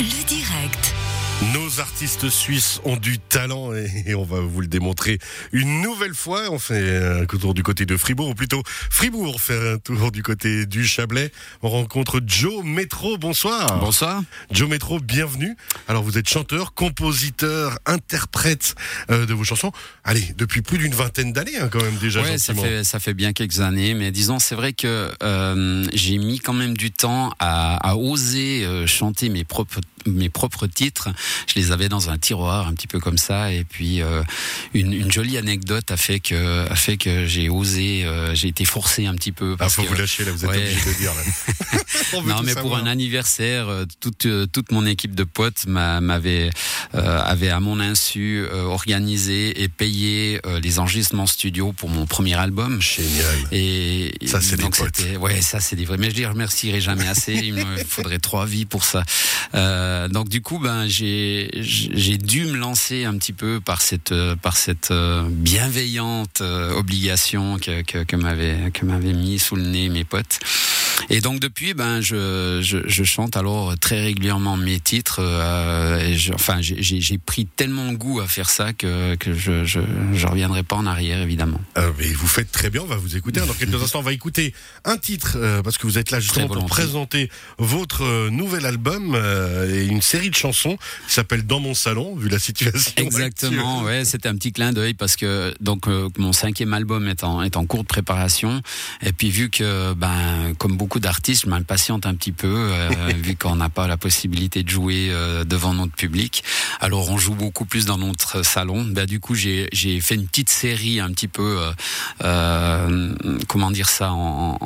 Le direct. Nos artistes suisses ont du talent et on va vous le démontrer une nouvelle fois. On fait un tour du côté de Fribourg, ou plutôt Fribourg fait un tour du côté du Chablais. On rencontre Joe Metro. Bonsoir. Bonsoir. Joe Metro, bienvenue. Alors vous êtes chanteur, compositeur, interprète euh, de vos chansons. Allez, depuis plus d'une vingtaine d'années hein, quand même déjà. Ouais, ça fait ça fait bien quelques années, mais disons c'est vrai que euh, j'ai mis quand même du temps à, à oser euh, chanter mes propres mes propres titres. Je les avais dans un tiroir un petit peu comme ça, et puis euh, une, une jolie anecdote a fait que a fait que j'ai osé, euh, j'ai été forcé un petit peu. Ah, Parce faut que, vous lâcher là, vous êtes Ouais. obligé de dire là. Non, mais pour un anniversaire, euh, toute toute mon équipe de potes m'a- m'avait euh, avait à mon insu organisé et payé les enregistrements studio pour mon premier album. Génial. Et Ça, c'est des potes. ouais, ça c'est des vrais. Mais je les remercierai jamais assez. Il me faudrait trois vies pour ça. Euh, donc du coup, ben j'ai dû me lancer un petit peu par cette euh, par cette euh, bienveillante euh, obligation que que, que m'avait que m'avaient mis sous le nez mes potes. Et donc depuis, ben je, je, je chante alors très régulièrement mes titres. euh, et je, enfin, j'ai- pris tellement goût à faire ça que que je je, je reviendrai pas en arrière évidemment. Euh, mais vous faites très bien, on va vous écouter. Dans quelques instants, on va écouter un titre, euh, parce que vous êtes là justement pour présenter votre euh, nouvel album euh, et une série de chansons qui s'appelle Dans mon salon, vu la situation. Exactement, actuelle. ouais, c'était un petit clin d'œil parce que donc euh, mon cinquième album est en est en cours de préparation et puis vu que ben comme beaucoup d'artistes, je m'impatiente un petit peu euh, vu qu'on n'a pas la possibilité de jouer euh, devant notre public. Alors on joue beaucoup plus dans notre salon. Ben du coup j'ai fait une petite série un petit peu euh, comment dire ça en-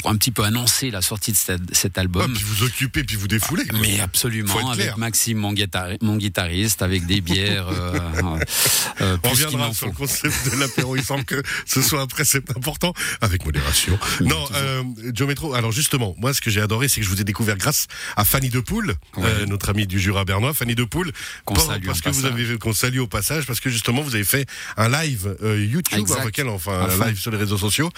pour un petit peu annoncer la sortie de cet, cet Ah, album. puis vous occupez, puis vous défoulez. quoi. Mais absolument, avec Maxime, mon, guitari- mon guitariste, avec des bières. euh, euh, On reviendra sur faut. le concept de l'apéro. Il semble que ce soit après, c'est important, avec modération. Non, euh, Joe Metro. Alors justement, moi, ce que j'ai adoré, c'est que je vous ai découvert grâce à Fanny Depoule, euh, notre amie du Jura bernois, Fanny Depoule, Qu'on salue parce en que vous passage. avez qu'on salue au passage, parce que justement, vous avez fait un live YouTube avec elle, enfin À un live sur les réseaux sociaux,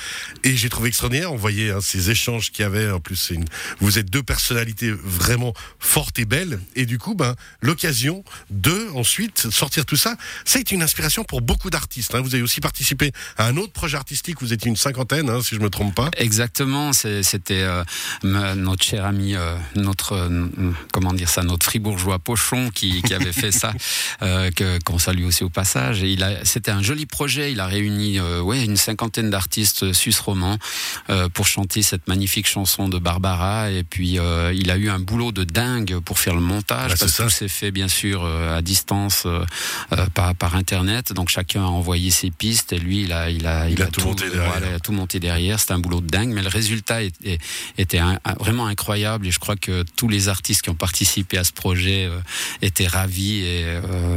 et j'ai trouvé extraordinaire. On voyait hein, ces échanges qu'il y avait. En plus, c'est une, vous êtes deux personnalités vraiment fortes et belles, et du coup, ben l'occasion de ensuite sortir tout ça, été une inspiration pour beaucoup d'artistes. hein. Vous avez aussi participé à un autre projet artistique. Vous étiez une cinquantaine, hein, si je me trompe pas. Exactement, c'est- c'était euh, notre cher ami, euh, notre euh, comment dire ça, notre fribourgeois Pochon qui, qui avait fait ça, qu'on salue aussi au passage. Et il a, c'était un joli projet. Il a réuni, ouais, une cinquantaine d'artistes suisses romans pour chanter cette magnifique chanson de Barbara. Et puis euh, il a eu un boulot de dingue pour faire le montage Ah, c'est parce que tout s'est fait bien sûr euh, à distance euh, par par internet. Donc chacun a envoyé ses pistes et lui il a il a Il a tout monté derrière. voilà, il a tout monté derrière. C'était un boulot de dingue, mais le résultat est- est- était un- vraiment incroyable. Et je crois que tous les artistes qui ont participé à ce projet étaient ravis. Et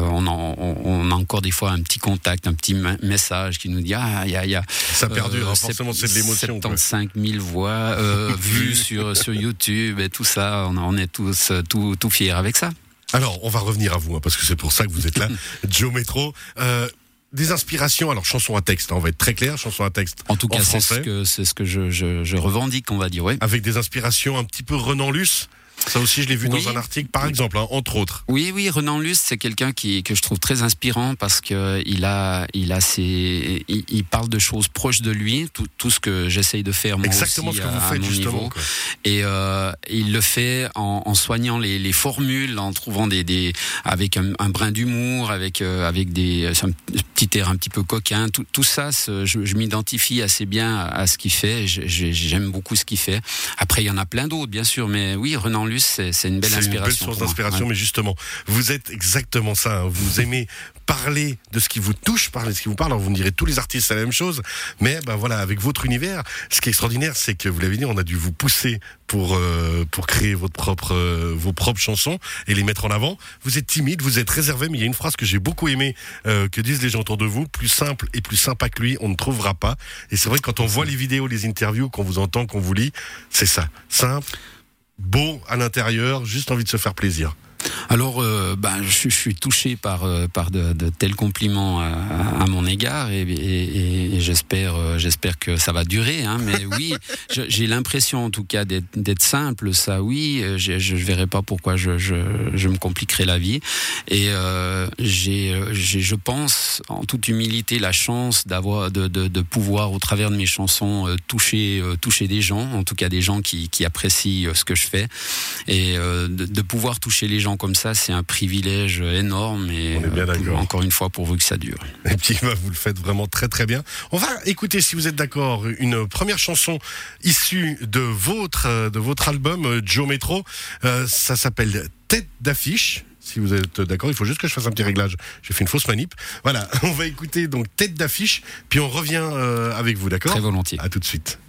on, en- on- on a encore des fois un petit contact, un petit message qui nous dit ah il y a, y a Ça perdure, hein, forcément, c'est de l'émotion. quoi. 75 000 voix euh, vues sur sur YouTube et tout ça. On, on est tous euh, tout tout fiers avec ça. Alors, on va revenir à vous, hein, parce que c'est pour ça que vous êtes là, Joe Metro. Euh, des inspirations, alors chanson à texte, hein, on va être très clair, chanson à texte En tout cas, c'est ce que ce que je, je, je revendique, on va dire. Ouais. avec des inspirations un petit peu Renan Luce. Ça aussi, je l'ai vu Oui. dans un article, par exemple, hein, entre autres. Oui, oui, Renan Luce, c'est quelqu'un qui que je trouve très inspirant parce que il a, il a ses, il, il parle de choses proches de lui, tout, tout ce que j'essaye de faire moi Exactement aussi ce que vous à faites, mon justement. niveau. quoi. Et euh, il le fait en, en soignant les, les formules, en trouvant des, des avec un, un brin d'humour, avec euh, avec des un petit air un petit peu coquin. Tout, tout ça, je, je m'identifie assez bien à, ce qu'il fait. J'aime beaucoup ce qu'il fait. Après, il y en a plein d'autres, bien sûr, mais oui, Renan Luce, c'est une belle C'est une inspiration. belle source d'inspiration, Ouais. mais justement, vous êtes exactement ça. hein. Vous aimez parler de ce qui vous touche, parler de ce qui vous parle. Alors, vous me direz, tous les artistes, c'est la même chose. Mais ben voilà, avec votre univers, ce qui est extraordinaire, c'est que vous l'avez dit, on a dû vous pousser pour euh, pour créer votre propre euh, vos propres chansons et les mettre en avant. Vous êtes timide, vous êtes réservé, mais il y a une phrase que j'ai beaucoup aimée euh, que disent les gens autour de vous plus simple et plus sympa que lui, on ne trouvera pas. Et c'est vrai que quand on voit les vidéos, les interviews, qu'on vous entend, qu'on vous lit, c'est ça, simple, beau à l'intérieur, juste envie de se faire plaisir. Alors, euh, ben, je, je, suis touché par, euh, par de, de tels compliments à, à, mon égard et, et, et j'espère, euh, j'espère que ça va durer. Hein, mais oui, j'ai l'impression en tout cas d'être simple, ça oui. Je, je verrai pas pourquoi je, je, je, me compliquerai la vie. Et euh, j'ai, je pense, en toute humilité, la chance d'avoir, de, de, de, pouvoir, au travers de mes chansons, toucher, toucher des gens, en tout cas des gens qui, qui apprécient ce que je fais, et de, de pouvoir toucher les gens comme ça, c'est un privilège énorme. Et euh, encore une fois, pour vous que ça dure. Et puis, bah, vous le faites vraiment très très bien. On va écouter, si vous êtes d'accord, une première chanson issue de votre euh, de votre album euh, Joe Metro. ça s'appelle Tête d'affiche si vous êtes d'accord. Il faut juste que je fasse un petit réglage. J'ai fait une fausse manip. Voilà, on va écouter donc tête d'affiche, puis on revient avec vous, d'accord Très volontiers. À tout de suite.